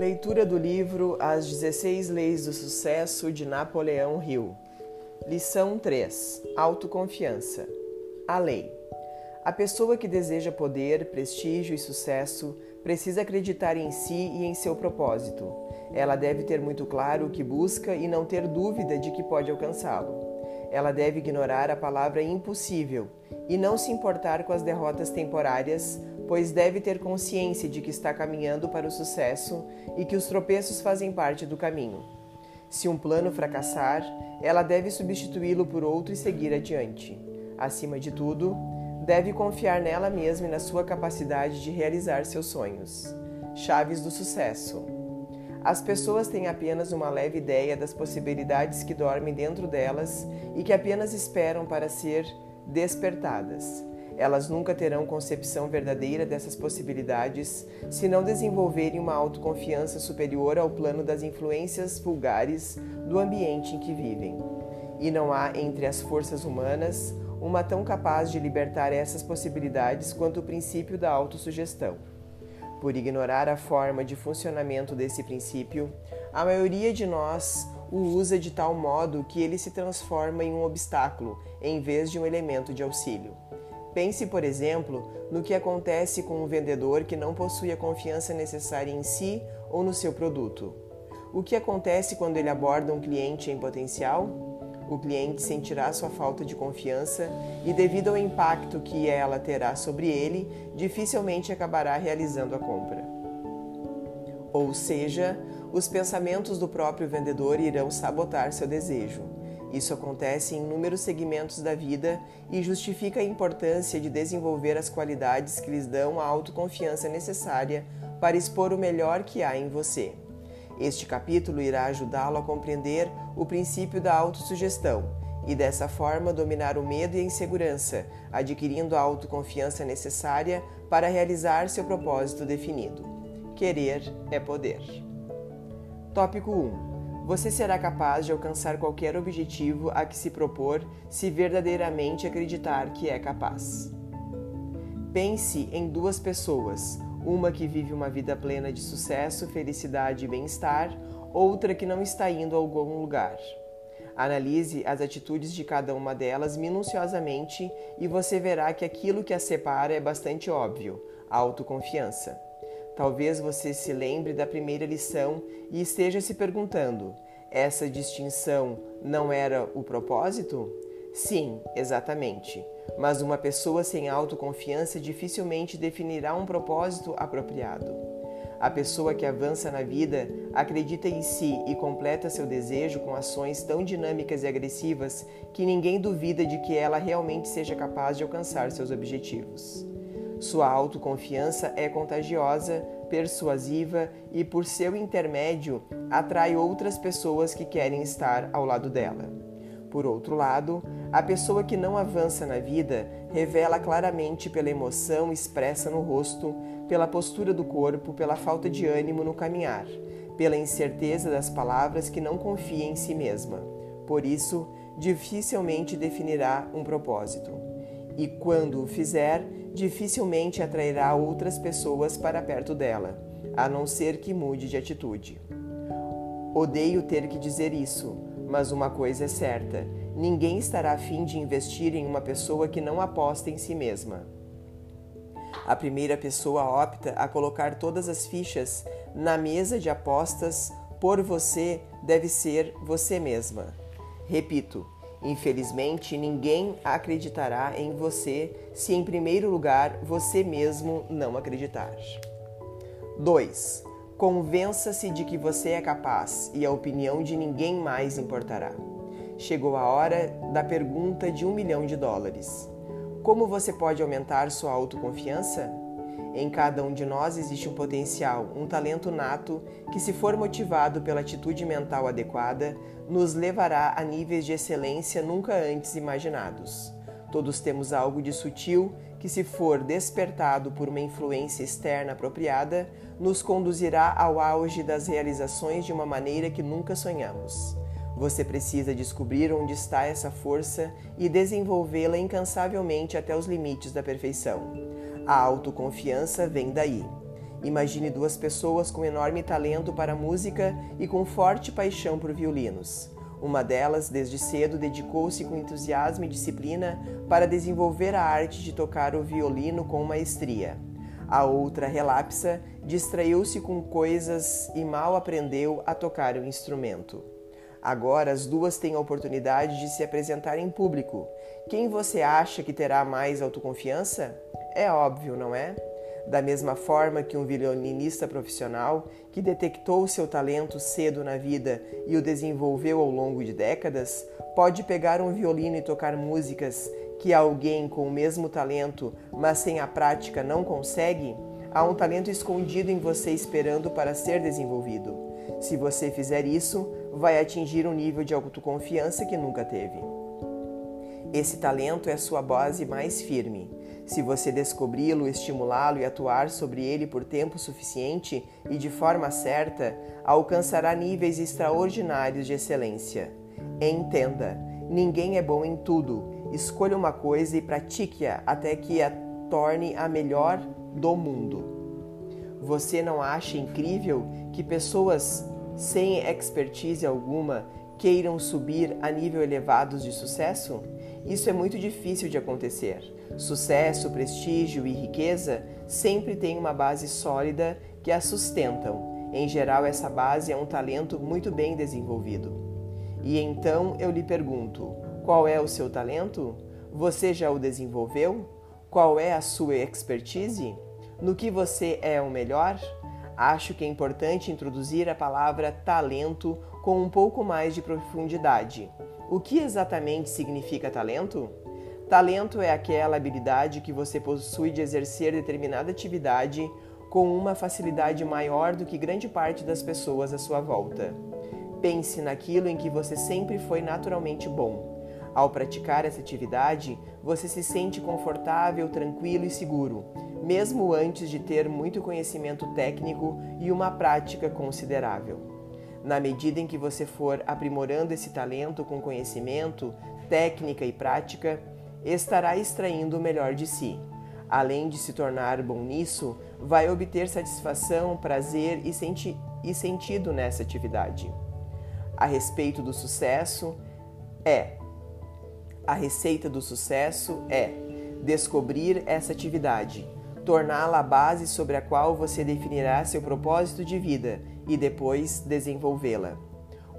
Leitura do livro As 16 Leis do Sucesso de Napoleão Hill. Lição 3: Autoconfiança. A lei. A pessoa que deseja poder, prestígio e sucesso precisa acreditar em si e em seu propósito. Ela deve ter muito claro o que busca e não ter dúvida de que pode alcançá-lo. Ela deve ignorar a palavra impossível e não se importar com as derrotas temporárias, pois deve ter consciência de que está caminhando para o sucesso e que os tropeços fazem parte do caminho. Se um plano fracassar, ela deve substituí-lo por outro e seguir adiante. Acima de tudo, deve confiar nela mesma e na sua capacidade de realizar seus sonhos. Chaves do sucesso. As pessoas têm apenas uma leve ideia das possibilidades que dormem dentro delas e que apenas esperam para ser despertadas. Elas nunca terão concepção verdadeira dessas possibilidades se não desenvolverem uma autoconfiança superior ao plano das influências vulgares do ambiente em que vivem. E não há entre as forças humanas uma tão capaz de libertar essas possibilidades quanto o princípio da autossugestão. Por ignorar a forma de funcionamento desse princípio, a maioria de nós o usa de tal modo que ele se transforma em um obstáculo em vez de um elemento de auxílio. Pense, por exemplo, no que acontece com um vendedor que não possui a confiança necessária em si ou no seu produto. O que acontece quando ele aborda um cliente em potencial? O cliente sentirá sua falta de confiança e, devido ao impacto que ela terá sobre ele, dificilmente acabará realizando a compra. Ou seja, os pensamentos do próprio vendedor irão sabotar seu desejo. Isso acontece em inúmeros segmentos da vida e justifica a importância de desenvolver as qualidades que lhes dão a autoconfiança necessária para expor o melhor que há em você. Este capítulo irá ajudá-lo a compreender o princípio da autossugestão e dessa forma dominar o medo e a insegurança, adquirindo a autoconfiança necessária para realizar seu propósito definido. Querer é poder. Tópico 1. Você será capaz de alcançar qualquer objetivo a que se propor se verdadeiramente acreditar que é capaz. Pense em duas pessoas, uma que vive uma vida plena de sucesso, felicidade e bem-estar, outra que não está indo a algum lugar. Analise as atitudes de cada uma delas minuciosamente e você verá que aquilo que as separa é bastante óbvio: autoconfiança. Talvez você se lembre da primeira lição e esteja se perguntando: essa distinção não era o propósito? Sim, exatamente. Mas uma pessoa sem autoconfiança dificilmente definirá um propósito apropriado. A pessoa que avança na vida acredita em si e completa seu desejo com ações tão dinâmicas e agressivas que ninguém duvida de que ela realmente seja capaz de alcançar seus objetivos. Sua autoconfiança é contagiosa, persuasiva e, por seu intermédio, atrai outras pessoas que querem estar ao lado dela. Por outro lado, a pessoa que não avança na vida revela claramente pela emoção expressa no rosto, pela postura do corpo, pela falta de ânimo no caminhar, pela incerteza das palavras que não confia em si mesma. Por isso, dificilmente definirá um propósito. E quando o fizer, dificilmente atrairá outras pessoas para perto dela, a não ser que mude de atitude. Odeio ter que dizer isso, mas uma coisa é certa: ninguém estará afim de investir em uma pessoa que não aposta em si mesma. A primeira pessoa opta a colocar todas as fichas na mesa de apostas por você deve ser você mesma. Repito, Infelizmente, ninguém acreditará em você se, em primeiro lugar, você mesmo não acreditar. 2. Convença-se de que você é capaz e a opinião de ninguém mais importará. Chegou a hora da pergunta de um milhão de dólares. Como você pode aumentar sua autoconfiança? Em cada um de nós existe um potencial, um talento nato que, se for motivado pela atitude mental adequada, nos levará a níveis de excelência nunca antes imaginados. Todos temos algo de sutil que, se for despertado por uma influência externa apropriada, nos conduzirá ao auge das realizações de uma maneira que nunca sonhamos. Você precisa descobrir onde está essa força e desenvolvê-la incansavelmente até os limites da perfeição. A autoconfiança vem daí. Imagine duas pessoas com enorme talento para a música e com forte paixão por violinos. Uma delas, desde cedo, dedicou-se com entusiasmo e disciplina para desenvolver a arte de tocar o violino com maestria. A outra, relapsa, distraiu-se com coisas e mal aprendeu a tocar o instrumento. Agora as duas têm a oportunidade de se apresentar em público. Quem você acha que terá mais autoconfiança? É óbvio, não é? Da mesma forma que um violinista profissional que detectou seu talento cedo na vida e o desenvolveu ao longo de décadas, pode pegar um violino e tocar músicas que alguém com o mesmo talento, mas sem a prática, não consegue, há um talento escondido em você esperando para ser desenvolvido. Se você fizer isso, vai atingir um nível de autoconfiança que nunca teve. Esse talento é sua base mais firme. Se você descobri-lo, estimulá-lo e atuar sobre ele por tempo suficiente e de forma certa, alcançará níveis extraordinários de excelência. Entenda: ninguém é bom em tudo. Escolha uma coisa e pratique-a até que a torne a melhor do mundo. Você não acha incrível que pessoas sem expertise alguma queiram subir a nível elevados de sucesso? Isso é muito difícil de acontecer. Sucesso, prestígio e riqueza sempre têm uma base sólida que a sustentam. Em geral, essa base é um talento muito bem desenvolvido. E então eu lhe pergunto: qual é o seu talento? Você já o desenvolveu? Qual é a sua expertise? No que você é o melhor? Acho que é importante introduzir a palavra talento com um pouco mais de profundidade. O que exatamente significa talento? Talento é aquela habilidade que você possui de exercer determinada atividade com uma facilidade maior do que grande parte das pessoas à sua volta. Pense naquilo em que você sempre foi naturalmente bom. Ao praticar essa atividade, você se sente confortável, tranquilo e seguro, mesmo antes de ter muito conhecimento técnico e uma prática considerável. Na medida em que você for aprimorando esse talento com conhecimento, técnica e prática, estará extraindo o melhor de si. Além de se tornar bom nisso, vai obter satisfação, prazer e, senti e sentido nessa atividade. A respeito do sucesso, é a receita do sucesso é descobrir essa atividade, torná-la a base sobre a qual você definirá seu propósito de vida e depois desenvolvê-la.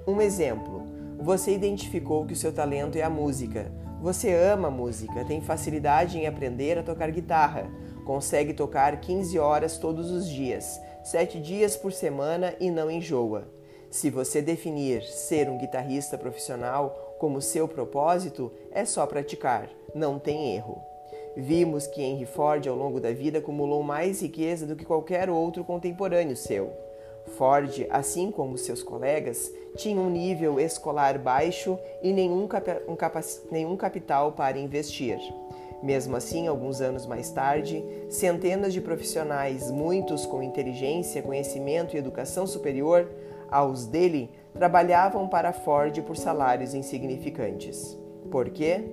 Um exemplo: você identificou que o seu talento é a música. Você ama música, tem facilidade em aprender a tocar guitarra, consegue tocar 15 horas todos os dias, 7 dias por semana e não enjoa. Se você definir ser um guitarrista profissional como seu propósito, é só praticar, não tem erro. Vimos que Henry Ford, ao longo da vida, acumulou mais riqueza do que qualquer outro contemporâneo seu. Ford, assim como seus colegas, tinha um nível escolar baixo e nenhum, cap um nenhum capital para investir. Mesmo assim, alguns anos mais tarde, centenas de profissionais, muitos com inteligência, conhecimento e educação superior aos dele, trabalhavam para Ford por salários insignificantes. Por quê?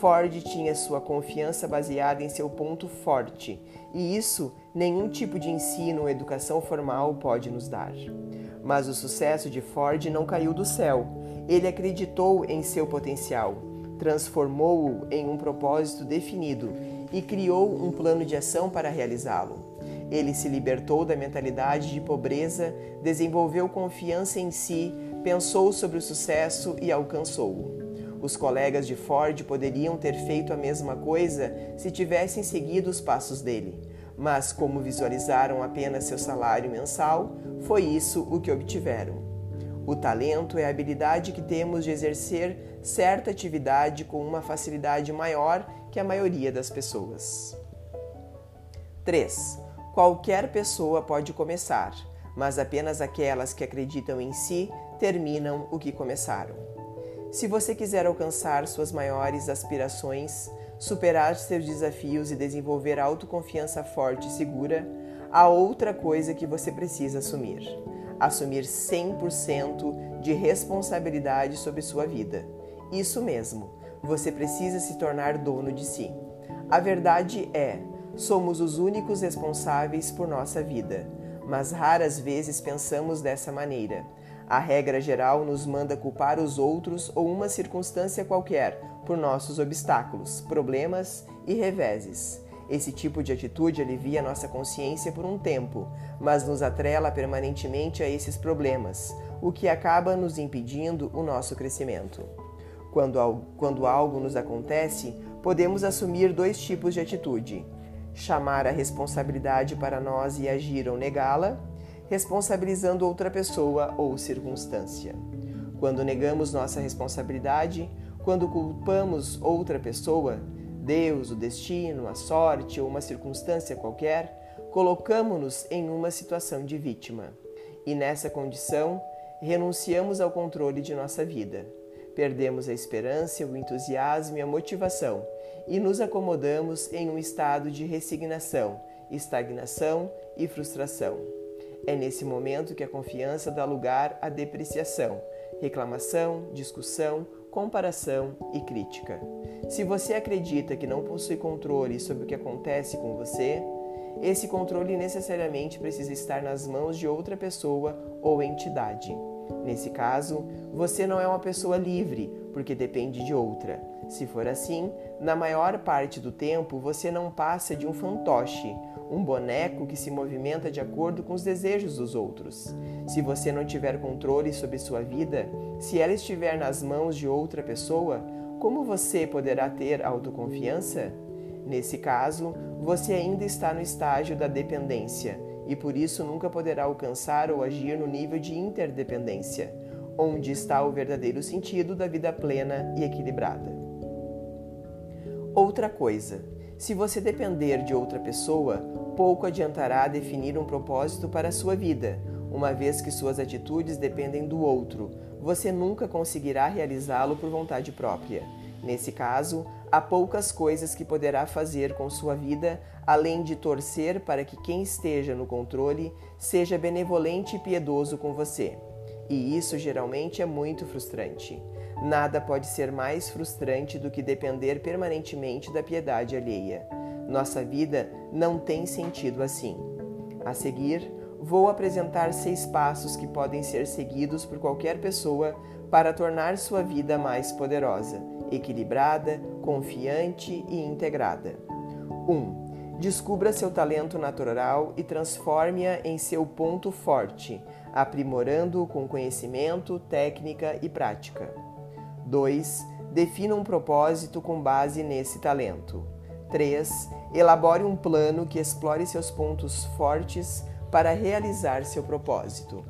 Ford tinha sua confiança baseada em seu ponto forte, e isso nenhum tipo de ensino ou educação formal pode nos dar. Mas o sucesso de Ford não caiu do céu. Ele acreditou em seu potencial, transformou-o em um propósito definido e criou um plano de ação para realizá-lo. Ele se libertou da mentalidade de pobreza, desenvolveu confiança em si, pensou sobre o sucesso e alcançou-o. Os colegas de Ford poderiam ter feito a mesma coisa se tivessem seguido os passos dele, mas como visualizaram apenas seu salário mensal, foi isso o que obtiveram. O talento é a habilidade que temos de exercer certa atividade com uma facilidade maior que a maioria das pessoas. 3. Qualquer pessoa pode começar, mas apenas aquelas que acreditam em si terminam o que começaram. Se você quiser alcançar suas maiores aspirações, superar seus desafios e desenvolver autoconfiança forte e segura, há outra coisa que você precisa assumir: assumir 100% de responsabilidade sobre sua vida. Isso mesmo, você precisa se tornar dono de si. A verdade é, somos os únicos responsáveis por nossa vida, mas raras vezes pensamos dessa maneira. A regra geral nos manda culpar os outros ou uma circunstância qualquer por nossos obstáculos, problemas e reveses. Esse tipo de atitude alivia nossa consciência por um tempo, mas nos atrela permanentemente a esses problemas, o que acaba nos impedindo o nosso crescimento. Quando, quando algo nos acontece, podemos assumir dois tipos de atitude: chamar a responsabilidade para nós e agir ou negá-la, responsabilizando outra pessoa ou circunstância. Quando negamos nossa responsabilidade, quando culpamos outra pessoa, Deus, o destino, a sorte ou uma circunstância qualquer, colocamos-nos em uma situação de vítima. E nessa condição, renunciamos ao controle de nossa vida. Perdemos a esperança, o entusiasmo e a motivação e nos acomodamos em um estado de resignação, estagnação e frustração. É nesse momento que a confiança dá lugar à depreciação, reclamação, discussão, comparação e crítica. Se você acredita que não possui controle sobre o que acontece com você, esse controle necessariamente precisa estar nas mãos de outra pessoa ou entidade. Nesse caso, você não é uma pessoa livre, porque depende de outra. Se for assim, na maior parte do tempo você não passa de um fantoche, um boneco que se movimenta de acordo com os desejos dos outros. Se você não tiver controle sobre sua vida, se ela estiver nas mãos de outra pessoa, como você poderá ter autoconfiança? Nesse caso, você ainda está no estágio da dependência e por isso nunca poderá alcançar ou agir no nível de interdependência, onde está o verdadeiro sentido da vida plena e equilibrada. Outra coisa, se você depender de outra pessoa, pouco adiantará definir um propósito para a sua vida, uma vez que suas atitudes dependem do outro, você nunca conseguirá realizá-lo por vontade própria. Nesse caso, há poucas coisas que poderá fazer com sua vida além de torcer para que quem esteja no controle seja benevolente e piedoso com você. E isso geralmente é muito frustrante. Nada pode ser mais frustrante do que depender permanentemente da piedade alheia. Nossa vida não tem sentido assim. A seguir, vou apresentar seis passos que podem ser seguidos por qualquer pessoa para tornar sua vida mais poderosa, equilibrada, confiante e integrada. 1. Um, descubra seu talento natural e transforme-a em seu ponto forte, aprimorando-o com conhecimento, técnica e prática. 2. Defina um propósito com base nesse talento. 3. Elabore um plano que explore seus pontos fortes para realizar seu propósito.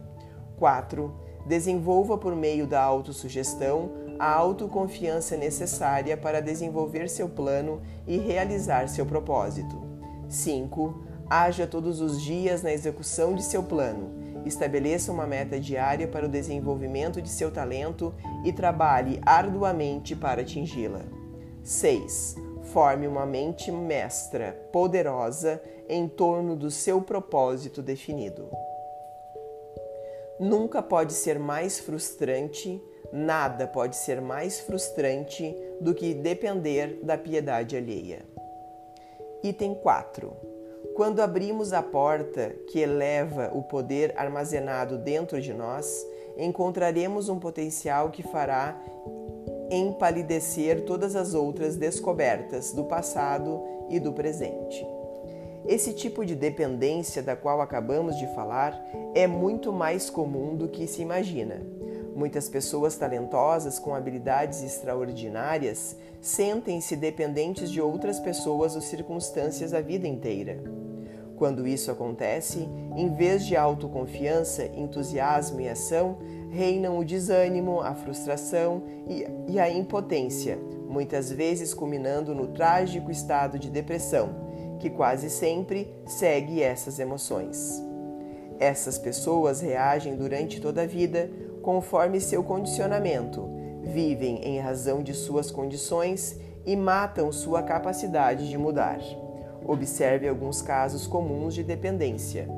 4. Desenvolva por meio da autossugestão a autoconfiança necessária para desenvolver seu plano e realizar seu propósito. 5. Haja todos os dias na execução de seu plano Estabeleça uma meta diária para o desenvolvimento de seu talento e trabalhe arduamente para atingi-la. 6. Forme uma mente mestra, poderosa, em torno do seu propósito definido. Nunca pode ser mais frustrante, nada pode ser mais frustrante do que depender da piedade alheia. Item 4 quando abrimos a porta que eleva o poder armazenado dentro de nós, encontraremos um potencial que fará empalidecer todas as outras descobertas do passado e do presente. Esse tipo de dependência da qual acabamos de falar é muito mais comum do que se imagina. Muitas pessoas talentosas com habilidades extraordinárias sentem-se dependentes de outras pessoas ou circunstâncias a vida inteira. Quando isso acontece, em vez de autoconfiança, entusiasmo e ação, reinam o desânimo, a frustração e, a impotência, muitas vezes culminando no trágico estado de depressão, que quase sempre segue essas emoções. Essas pessoas reagem durante toda a vida conforme seu condicionamento, vivem em razão de suas condições e matam sua capacidade de mudar. Observe alguns casos comuns de dependência.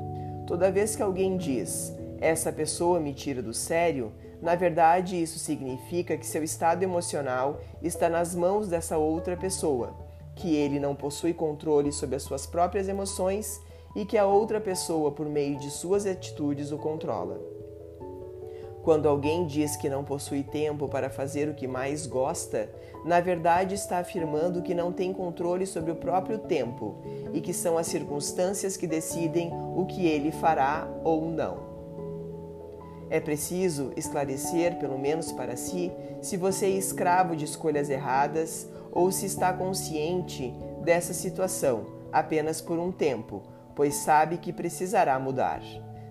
Toda vez que alguém diz, essa pessoa me tira do sério, na verdade isso significa que seu estado emocional está nas mãos dessa outra pessoa, que ele não possui controle sobre as suas próprias emoções e que a outra pessoa, por meio de suas atitudes, o controla. Quando alguém diz que não possui tempo para fazer o que mais gosta, na verdade está afirmando que não tem controle sobre o próprio tempo e que são as circunstâncias que decidem o que ele fará ou não. É preciso esclarecer, pelo menos para si, se você é escravo de escolhas erradas ou se está consciente dessa situação apenas por um tempo, pois sabe que precisará mudar.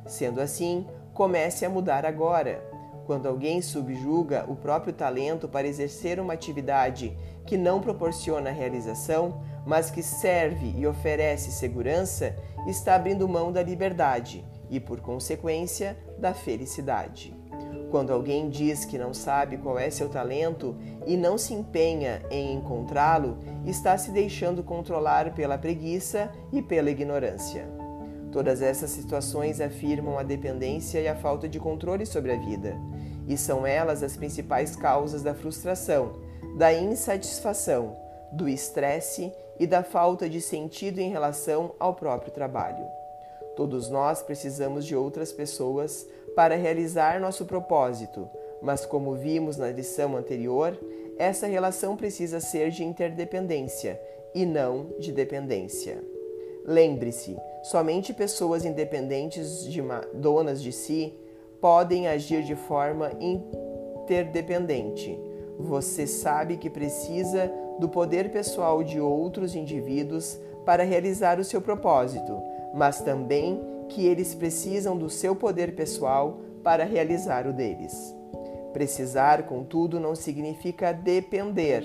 Sendo assim, comece a mudar agora. Quando alguém subjuga o próprio talento para exercer uma atividade que não proporciona realização, mas que serve e oferece segurança, está abrindo mão da liberdade e, por consequência, da felicidade. Quando alguém diz que não sabe qual é seu talento e não se empenha em encontrá-lo, está se deixando controlar pela preguiça e pela ignorância. Todas essas situações afirmam a dependência e a falta de controle sobre a vida, e são elas as principais causas da frustração, da insatisfação, do estresse e da falta de sentido em relação ao próprio trabalho. Todos nós precisamos de outras pessoas para realizar nosso propósito, mas como vimos na lição anterior, essa relação precisa ser de interdependência e não de dependência. Lembre-se, somente pessoas independentes, de donas de si, podem agir de forma interdependente. Você sabe que precisa do poder pessoal de outros indivíduos para realizar o seu propósito mas também que eles precisam do seu poder pessoal para realizar o deles. Precisar, contudo, não significa depender.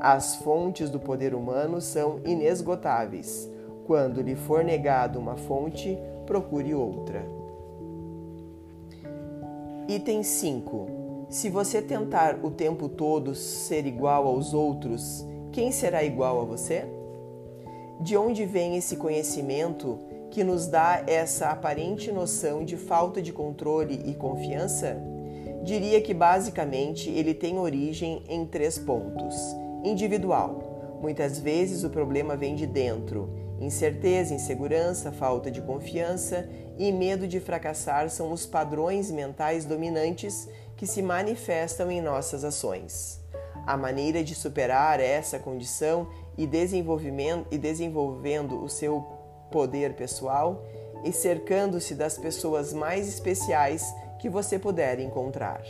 As fontes do poder humano são inesgotáveis. Quando lhe for negado uma fonte, procure outra. Item 5. Se você tentar o tempo todo ser igual aos outros, quem será igual a você? De onde vem esse conhecimento que nos dá essa aparente noção de falta de controle e confiança? Diria que basicamente ele tem origem em três pontos. Individual. Muitas vezes o problema vem de dentro. Incerteza, insegurança, falta de confiança e medo de fracassar são os padrões mentais dominantes que se manifestam em nossas ações. A maneira de superar essa condição e, desenvolvimento, e desenvolvendo o seu poder pessoal e cercando-se das pessoas mais especiais que você puder encontrar.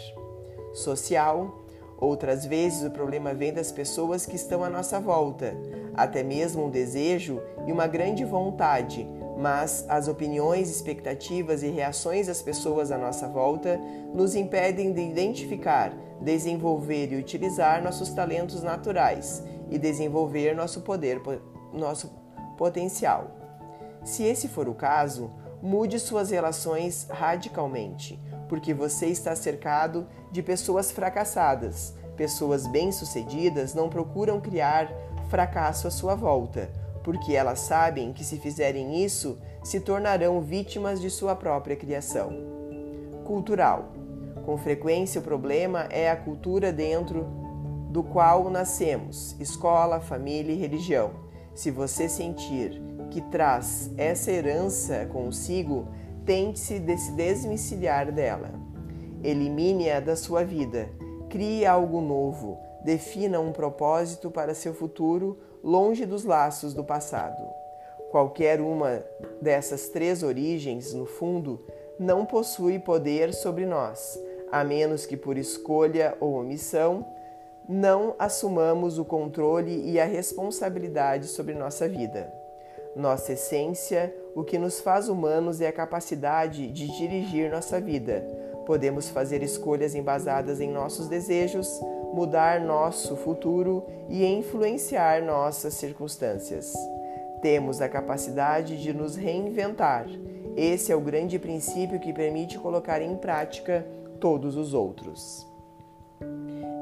Social, outras vezes o problema vem das pessoas que estão à nossa volta, até mesmo um desejo e uma grande vontade, mas as opiniões, expectativas e reações das pessoas à nossa volta nos impedem de identificar, desenvolver e utilizar nossos talentos naturais e desenvolver nosso poder, nosso potencial. Se esse for o caso, mude suas relações radicalmente, porque você está cercado de pessoas fracassadas. Pessoas bem-sucedidas não procuram criar fracasso à sua volta, porque elas sabem que se fizerem isso, se tornarão vítimas de sua própria criação. Cultural. Com frequência, o problema é a cultura dentro do qual nascemos escola, família e religião. Se você sentir que traz essa herança consigo, tente se desvencilhar dela. Elimine-a da sua vida, crie algo novo, defina um propósito para seu futuro longe dos laços do passado. Qualquer uma dessas três origens, no fundo, não possui poder sobre nós, a menos que por escolha ou omissão não assumamos o controle e a responsabilidade sobre nossa vida. Nossa essência, o que nos faz humanos é a capacidade de dirigir nossa vida. Podemos fazer escolhas embasadas em nossos desejos, mudar nosso futuro e influenciar nossas circunstâncias. Temos a capacidade de nos reinventar. Esse é o grande princípio que permite colocar em prática todos os outros.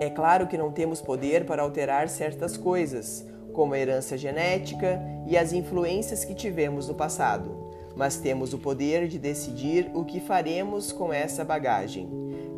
É claro que não temos poder para alterar certas coisas, como a herança genética e as influências que tivemos no passado, mas temos o poder de decidir o que faremos com essa bagagem.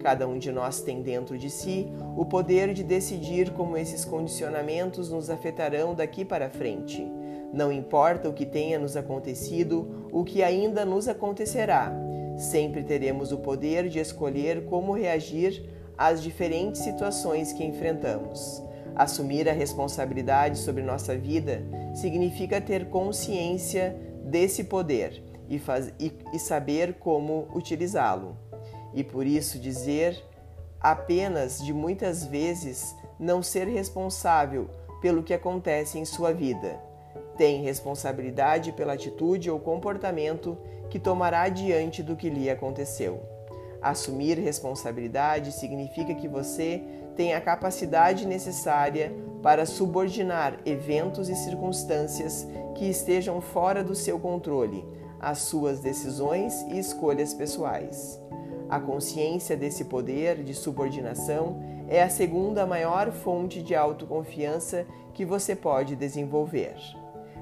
Cada um de nós tem dentro de si o poder de decidir como esses condicionamentos nos afetarão daqui para frente. Não importa o que tenha nos acontecido, o que ainda nos acontecerá, sempre teremos o poder de escolher como reagir às diferentes situações que enfrentamos. Assumir a responsabilidade sobre nossa vida significa ter consciência desse poder e, faz, e, e saber como utilizá-lo. E por isso dizer apenas de muitas vezes não ser responsável pelo que acontece em sua vida. Tem responsabilidade pela atitude ou comportamento que tomará diante do que lhe aconteceu. Assumir responsabilidade significa que você tem a capacidade necessária para subordinar eventos e circunstâncias que estejam fora do seu controle às suas decisões e escolhas pessoais. A consciência desse poder de subordinação é a segunda maior fonte de autoconfiança que você pode desenvolver.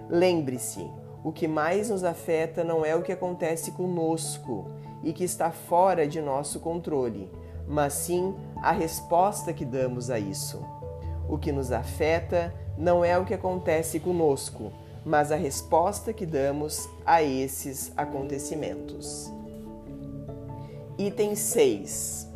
Lembre-se, o que mais nos afeta não é o que acontece conosco e que está fora de nosso controle, mas sim a resposta que damos a isso. O que nos afeta não é o que acontece conosco, mas a resposta que damos a esses acontecimentos. Item 6.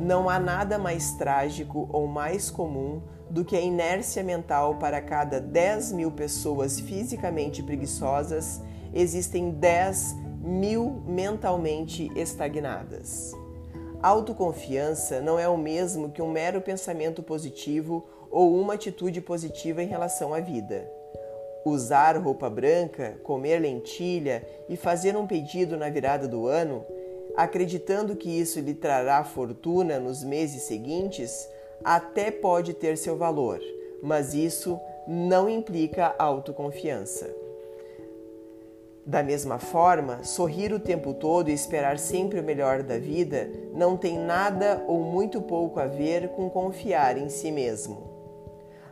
Não há nada mais trágico ou mais comum do que a inércia mental para cada 10 mil pessoas fisicamente preguiçosas, existem 10 mil mentalmente estagnadas. Autoconfiança não é o mesmo que um mero pensamento positivo ou uma atitude positiva em relação à vida. Usar roupa branca, comer lentilha e fazer um pedido na virada do ano, acreditando que isso lhe trará fortuna nos meses seguintes, até pode ter seu valor, mas isso não implica autoconfiança. Da mesma forma, sorrir o tempo todo e esperar sempre o melhor da vida não tem nada ou muito pouco a ver com confiar em si mesmo.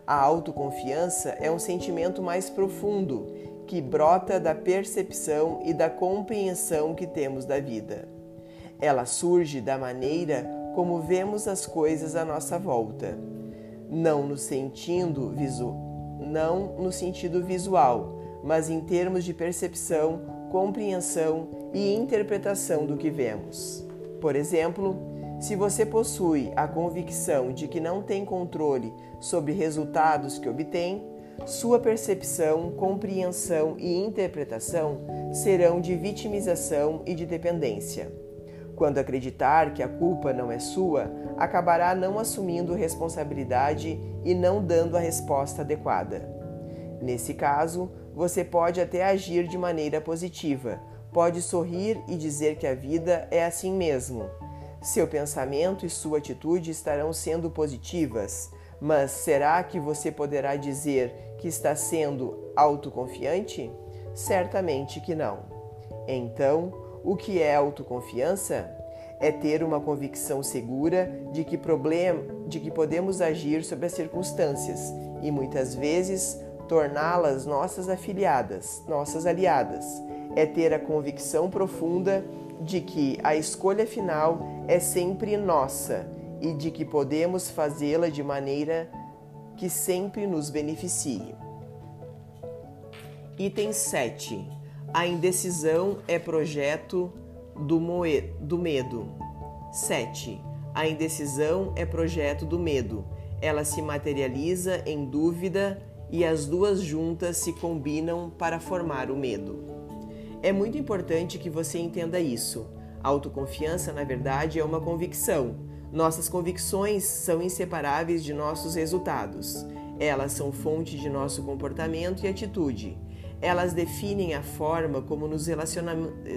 A autoconfiança é um sentimento mais profundo que brota da percepção e da compreensão que temos da vida. Ela surge da maneira como vemos as coisas à nossa volta, não no sentido visu, não no sentido visual, mas em termos de percepção, compreensão e interpretação do que vemos. Por exemplo, se você possui a convicção de que não tem controle sobre resultados que obtém, sua percepção, compreensão e interpretação serão de vitimização e de dependência. Quando acreditar que a culpa não é sua, acabará não assumindo responsabilidade e não dando a resposta adequada. Nesse caso, você pode até agir de maneira positiva, pode sorrir e dizer que a vida é assim mesmo. Seu pensamento e sua atitude estarão sendo positivas, mas será que você poderá dizer que está sendo autoconfiante? Certamente que não. Então, o que é autoconfiança? É ter uma convicção segura de que, problema, de que podemos agir sobre as circunstâncias e muitas vezes torná-las nossas afiliadas, nossas aliadas. É ter a convicção profunda de que a escolha final é sempre nossa e de que podemos fazê-la de maneira que sempre nos beneficie. Item 7 a indecisão é projeto do, do medo. 7. A indecisão é projeto do medo. Ela se materializa em dúvida e as duas juntas se combinam para formar o medo. É muito importante que você entenda isso. autoconfiança, na verdade, é uma convicção. Nossas convicções são inseparáveis de nossos resultados. Elas são fonte de nosso comportamento e atitude. Elas definem a forma como nos,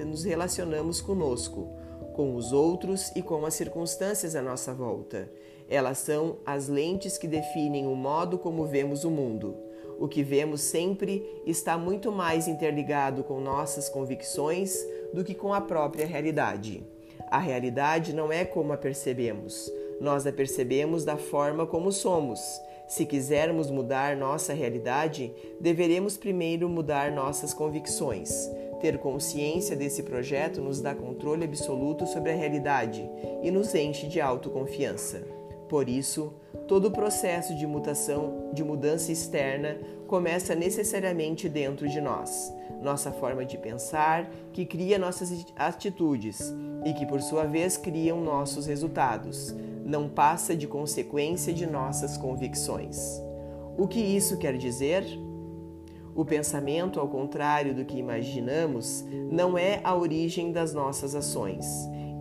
nos relacionamos conosco, com os outros e com as circunstâncias à nossa volta. Elas são as lentes que definem o modo como vemos o mundo. O que vemos sempre está muito mais interligado com nossas convicções do que com a própria realidade. A realidade não é como a percebemos, nós a percebemos da forma como somos. Se quisermos mudar nossa realidade, deveremos primeiro mudar nossas convicções. Ter consciência desse projeto nos dá controle absoluto sobre a realidade e nos enche de autoconfiança. Por isso, todo o processo de mutação, de mudança externa, começa necessariamente dentro de nós, nossa forma de pensar, que cria nossas atitudes e que, por sua vez, criam nossos resultados, não passa de consequência de nossas convicções. O que isso quer dizer? O pensamento, ao contrário do que imaginamos, não é a origem das nossas ações.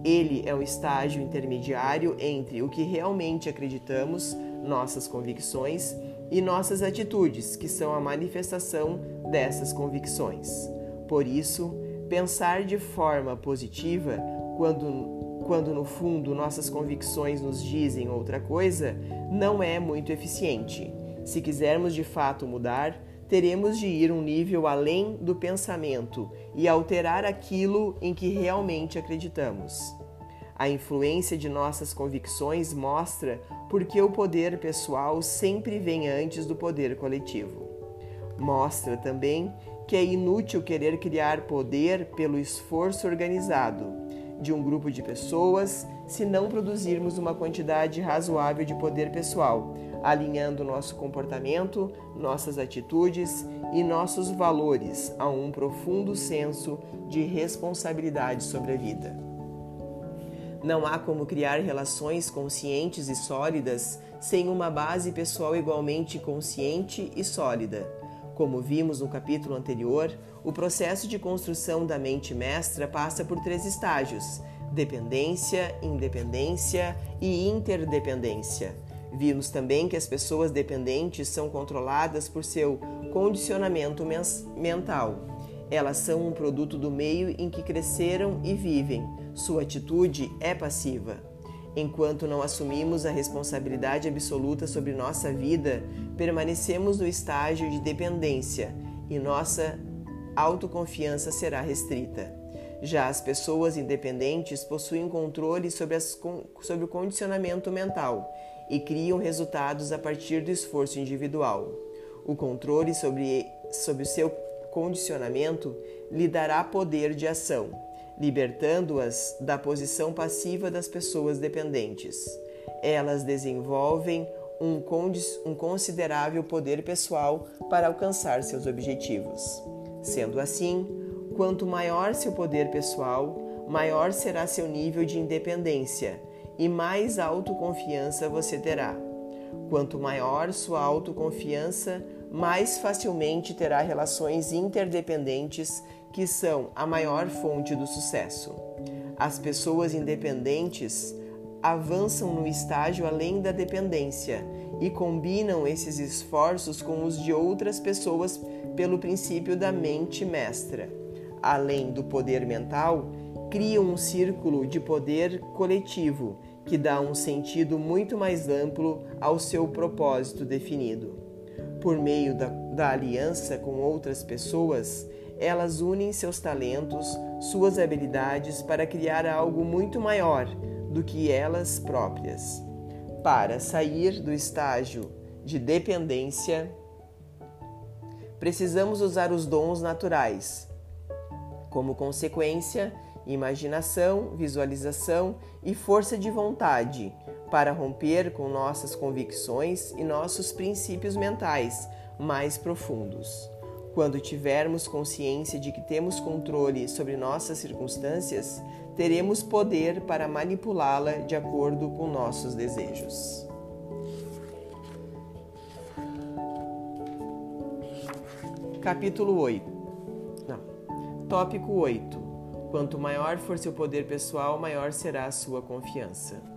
Ele é o estágio intermediário entre o que realmente acreditamos, nossas convicções, e nossas atitudes, que são a manifestação dessas convicções. Por isso, pensar de forma positiva, quando, quando no fundo nossas convicções nos dizem outra coisa, não é muito eficiente. Se quisermos de fato mudar, teremos de ir um nível além do pensamento e alterar aquilo em que realmente acreditamos. A influência de nossas convicções mostra porque o poder pessoal sempre vem antes do poder coletivo. Mostra também que é inútil querer criar poder pelo esforço organizado de um grupo de pessoas se não produzirmos uma quantidade razoável de poder pessoal, alinhando nosso comportamento, nossas atitudes e nossos valores a um profundo senso de responsabilidade sobre a vida. Não há como criar relações conscientes e sólidas sem uma base pessoal igualmente consciente e sólida. Como vimos no capítulo anterior, o processo de construção da mente mestra passa por três estágios: dependência, independência e interdependência. Vimos também que as pessoas dependentes são controladas por seu condicionamento mental. Elas são um produto do meio em que cresceram e vivem. Sua atitude é passiva. Enquanto não assumimos a responsabilidade absoluta sobre nossa vida, permanecemos no estágio de dependência e nossa autoconfiança será restrita. Já as pessoas independentes possuem controle sobre, as, sobre o condicionamento mental e criam resultados a partir do esforço individual. O controle sobre, sobre o seu condicionamento lhe dará poder de ação, libertando-as da posição passiva das pessoas dependentes. Elas desenvolvem um, um considerável poder pessoal para alcançar seus objetivos. Sendo assim, quanto maior seu poder pessoal, maior será seu nível de independência e mais autoconfiança você terá. Quanto maior sua autoconfiança, mais facilmente terá relações interdependentes, que são a maior fonte do sucesso. As pessoas independentes avançam no estágio além da dependência e combinam esses esforços com os de outras pessoas pelo princípio da mente mestra. Além do poder mental, criam um círculo de poder coletivo que dá um sentido muito mais amplo ao seu propósito definido. Por meio da, da aliança com outras pessoas, elas unem seus talentos, suas habilidades para criar algo muito maior do que elas próprias. Para sair do estágio de dependência, precisamos usar os dons naturais. Como consequência, imaginação, visualização e força de vontade para romper com nossas convicções e nossos princípios mentais mais profundos. Quando tivermos consciência de que temos controle sobre nossas circunstâncias, teremos poder para manipulá-la de acordo com nossos desejos. Capítulo 8 Não. Tópico 8 Quanto maior for seu poder pessoal, maior será a sua confiança.